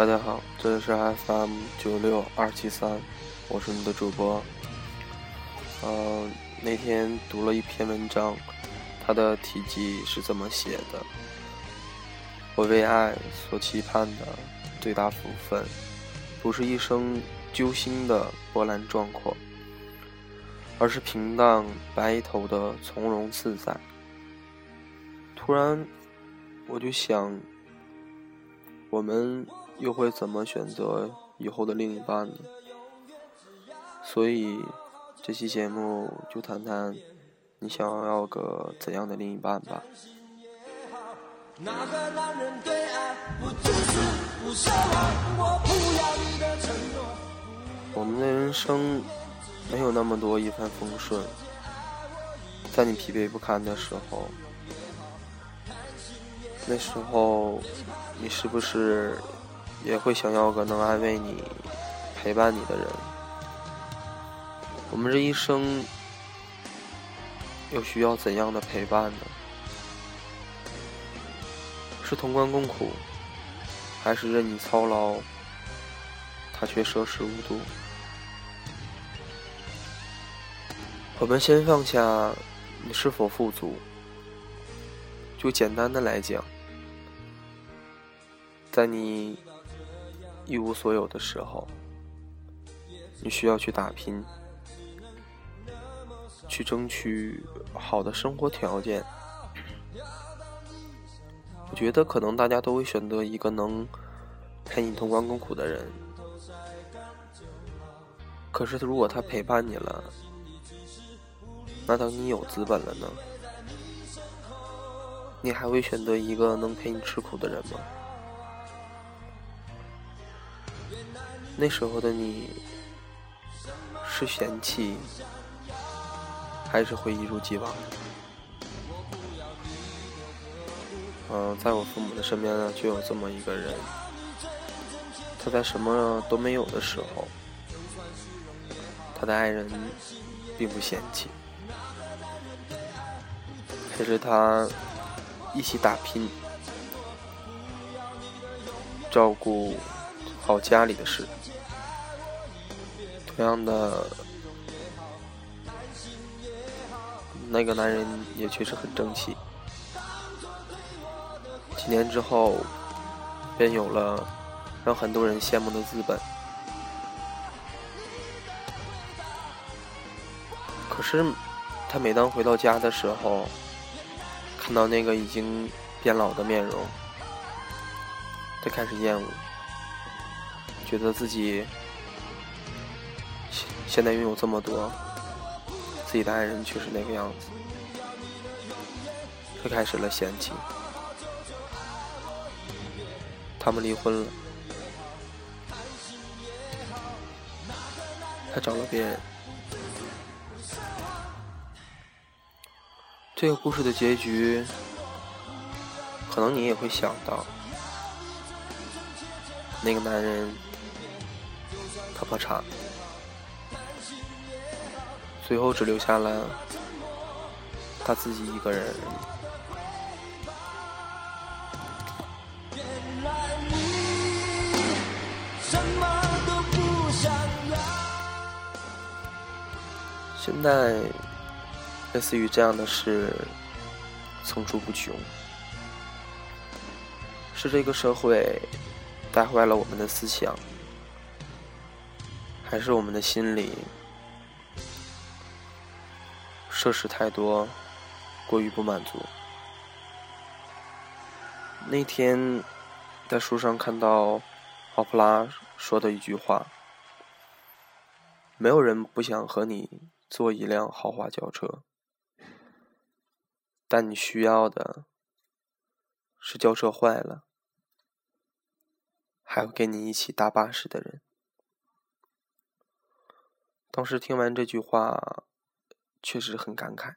大家好，这里是 FM 九六二七三，我是你的主播。嗯，那天读了一篇文章，它的题记是这么写的：我为爱所期盼的最大福分，不是一生揪心的波澜壮阔，而是平淡白头的从容自在。突然，我就想。我们又会怎么选择以后的另一半呢？所以这期节目就谈谈你想要个怎样的另一半吧。我们的人生没有那么多一帆风顺，在你疲惫不堪的时候。那时候，你是不是也会想要个能安慰你、陪伴你的人？我们这一生又需要怎样的陪伴呢？是同甘共苦，还是任你操劳，他却奢侈无度？我们先放下你是否富足，就简单的来讲。在你一无所有的时候，你需要去打拼，去争取好的生活条件。我觉得可能大家都会选择一个能陪你同甘共苦的人。可是如果他陪伴你了，那等你有资本了呢？你还会选择一个能陪你吃苦的人吗？那时候的你，是嫌弃，还是会一如既往？嗯，在我父母的身边呢，就有这么一个人，他在什么都没有的时候，他的爱人并不嫌弃，陪着他一起打拼，照顾好家里的事。同样的，那个男人也确实很争气。几年之后，便有了让很多人羡慕的资本。可是，他每当回到家的时候，看到那个已经变老的面容，他开始厌恶，觉得自己。现在拥有这么多，自己的爱人却是那个样子，他开始了嫌弃。他们离婚了，他找了别人。这个故事的结局，可能你也会想到，那个男人，他破产。最后只留下了他自己一个人。现在类似于这样的事层出不穷，是这个社会带坏了我们的思想，还是我们的心理？设施太多，过于不满足。那天在书上看到奥普拉说的一句话：“没有人不想和你坐一辆豪华轿车，但你需要的是轿车坏了还会跟你一起搭巴士的人。”当时听完这句话。确实很感慨。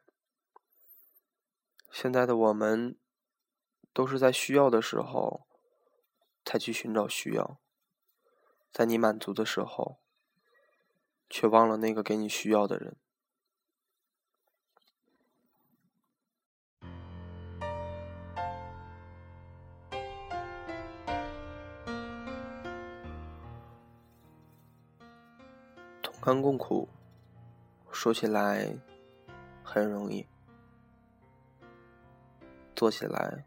现在的我们都是在需要的时候才去寻找需要在你满足的时候却忘了那个给你需要的人。同甘共苦说起来很容易，做起来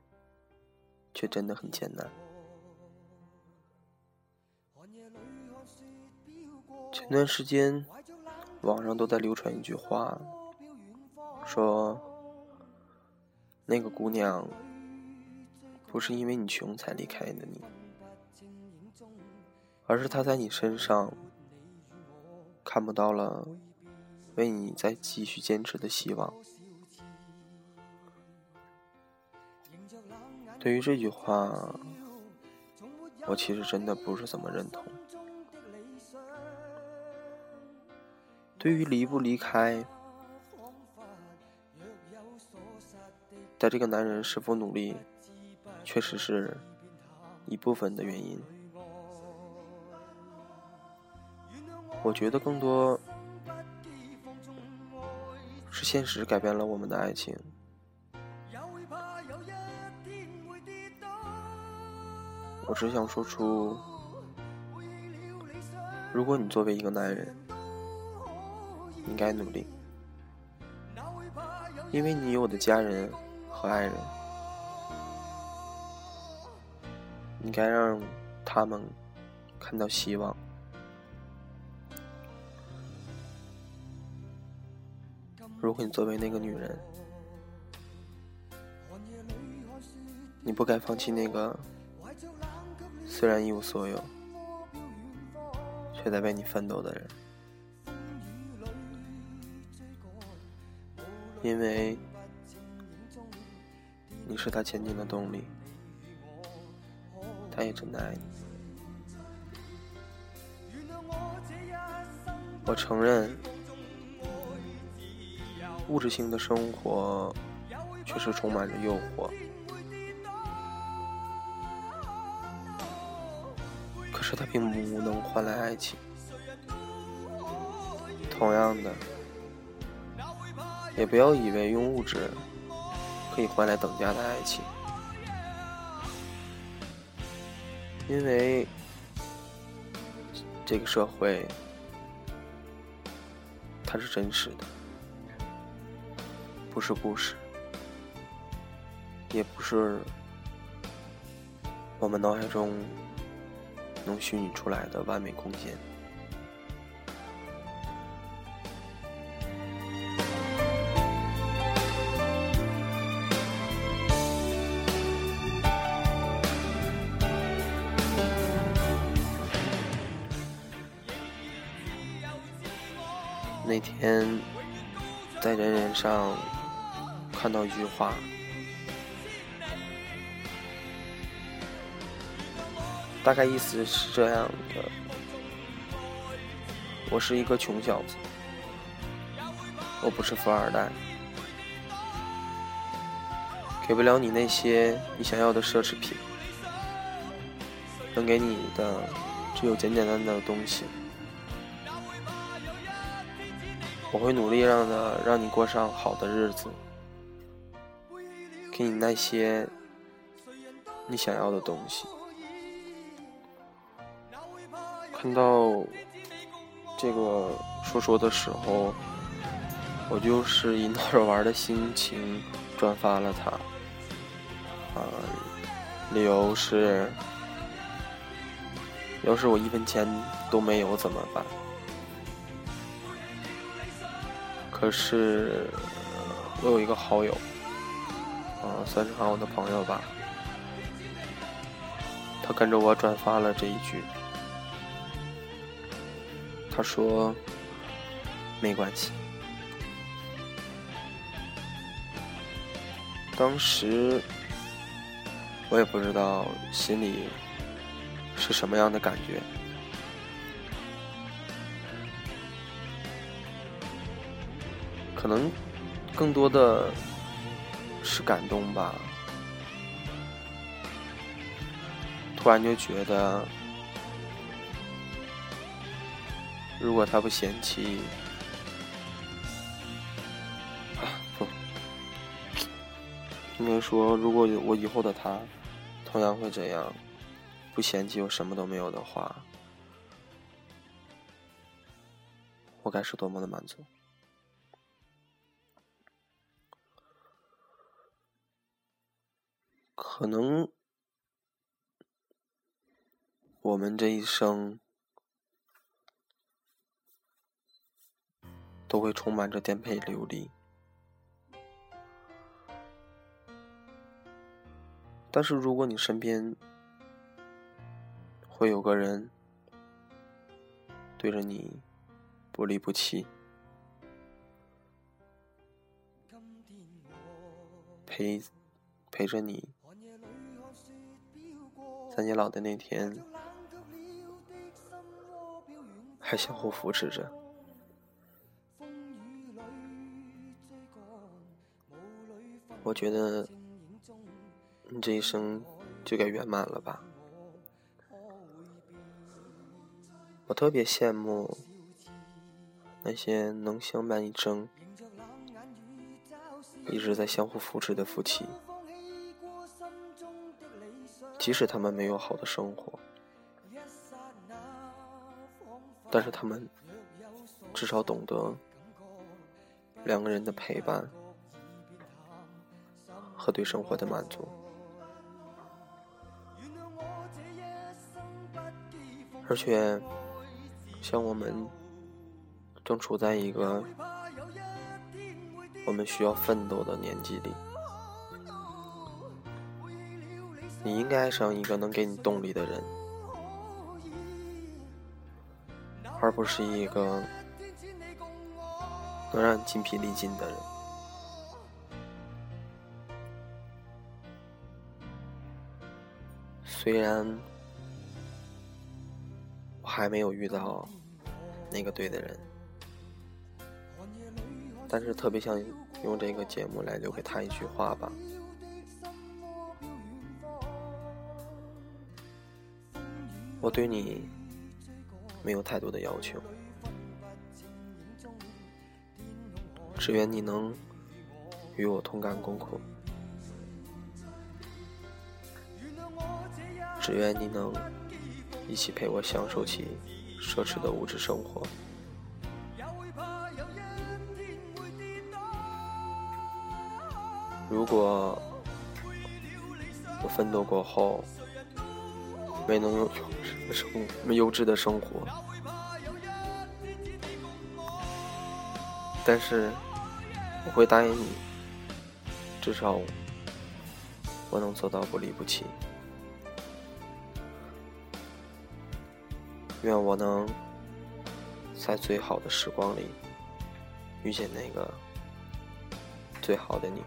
却真的很艰难。前段时间，网上都在流传一句话，说那个姑娘不是因为你穷才离开的你，而是她在你身上看不到了为你再继续坚持的希望。对于这句话，我其实真的不是怎么认同。对于离不离开，在这个男人是否努力，确实是一部分的原因。我觉得更多现实改变了我们的爱情。我只想说出，如果你作为一个男人，应该努力，因为你有我的家人和爱人，应该让他们看到希望。如果你作为那个女人，你不该放弃那个虽然一无所有，却在为你奋斗的人。因为你是他前进的动力，他也真的爱你。我承认，物质性的生活确实充满着诱惑，可是它并不能换来爱情。同样的。也不要以为用物质可以换来等价的爱情，因为这个社会它是真实的，不是故事，也不是我们脑海中能虚拟出来的完美空间。那天在人人上看到一句话，大概意思是这样的：我是一个穷小子，我不是富二代，给不了你那些你想要的奢侈品，能给你的只有简简单单的东西。我会努力让的让你过上好的日子，给你那些你想要的东西。看到这个说说的时候，我就是以闹着玩的心情转发了它。啊，理由是，要是我一分钱都没有怎么办？可是，我有一个好友，算是喊我的朋友吧。他跟着我转发了这一句，他说：“没关系。”当时我也不知道心里是什么样的感觉。可能更多的是感动吧，突然就觉得，如果他不嫌弃，不，应该说，如果我以后的他同样会这样，不嫌弃我什么都没有的话，我该是多么的满足。可能我们这一生都会充满着颠沛流离。但是，如果你身边会有个人对着你不离不弃，陪陪着你，在你老的那天还相互扶持着，我觉得。你这一生就该圆满了吧？我特别羡慕那些能相伴一生、一直在相互扶持的夫妻，即使他们没有好的生活，但是他们至少懂得两个人的陪伴和对生活的满足。而且，像我们正处在一个我们需要奋斗的年纪里，你应该爱上一个能给你动力的人，而不是一个能让你筋疲力尽的人。虽然我。还没有遇到那个对的人，但是特别想用这个节目来留给他一句话吧。我对你没有太多的要求，只愿你能与我同甘共苦，只愿你能。一起陪我享受起奢侈的物质生活。如果我奋斗过后没能拥有生没优质的生活，但是我会答应你，至少我能做到不离不弃。愿我能在最好的时光里遇见那个最好的你。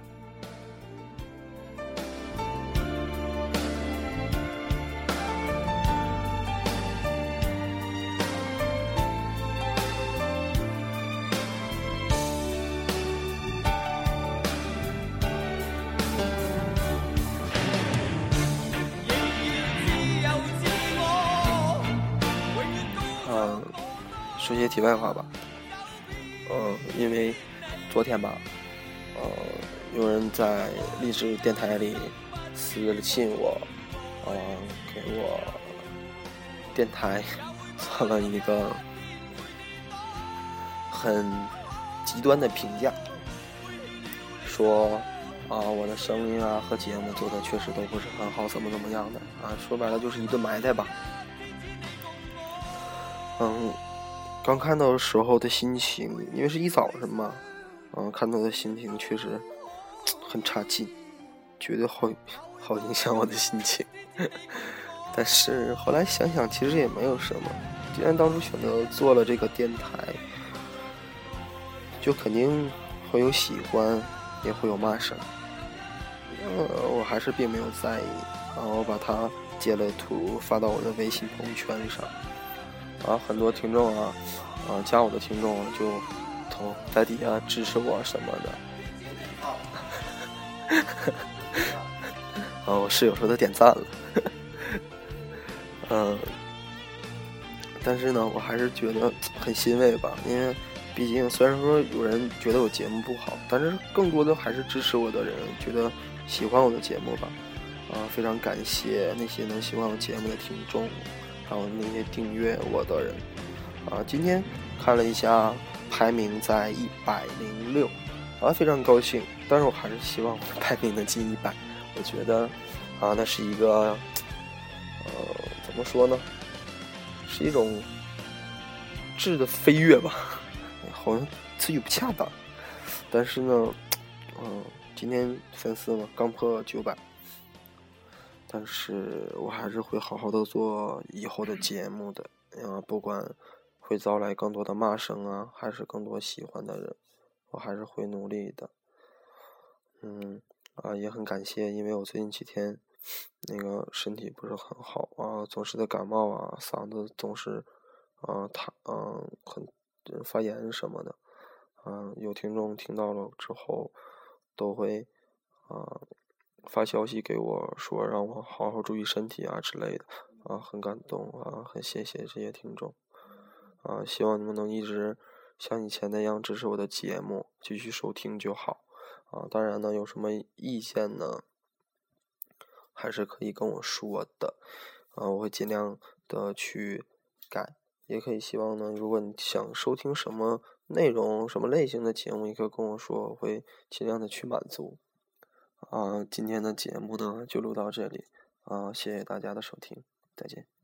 说些题外话吧，嗯，因为昨天吧，呃，有人在励志电台里私信我，呃，给我电台 做了一个很极端的评价，说啊，我的声音啊和节目做的确实都不是很好，怎么怎么样的啊，说白了就是一顿埋汰吧，嗯。刚看到的时候的心情，因为是一早上嘛，嗯，看到的心情确实很差劲，觉得好好影响我的心情。但是后来想想，其实也没有什么。既然当初选择做了这个电台，就肯定会有喜欢，也会有骂声。呃，我还是并没有在意，然后把它截了图发到我的微信朋友圈上。啊，很多听众啊，啊，加我的听众就投在底下支持我什么的。啊，我室友说他点赞了。嗯，但是呢，我还是觉得很欣慰吧，因为毕竟虽然说有人觉得我节目不好，但是更多的还是支持我的人觉得喜欢我的节目吧。啊，非常感谢那些能喜欢我节目的听众。还有那些订阅我的人，啊，今天看了一下排名在一百零六，啊，非常高兴。但是我还是希望我的排名能进一百。我觉得啊，那是一个呃，怎么说呢？是一种质的飞跃吧，好像词语不恰当。但是呢，嗯，今天粉丝嘛刚破九百。但是我还是会好好的做以后的节目的，啊，不管会招来更多的骂声啊，还是更多喜欢的人，我还是会努力的。嗯，啊，也很感谢，因为我最近几天那个身体不是很好啊，总是在感冒啊，嗓子总是啊疼，嗯，很发炎什么的，嗯，有听众听到了之后都会啊。发消息给我说让我好好注意身体啊之类的，啊，很感动啊，很谢谢这些听众，啊，希望你们能一直像以前那样支持我的节目，继续收听就好，啊，当然呢，有什么意见呢，还是可以跟我说的，啊，我会尽量的去改，也可以希望呢，如果你想收听什么内容、什么类型的节目，也可以跟我说，我会尽量的去满足。啊，今天的节目呢就录到这里，啊，谢谢大家的收听，再见。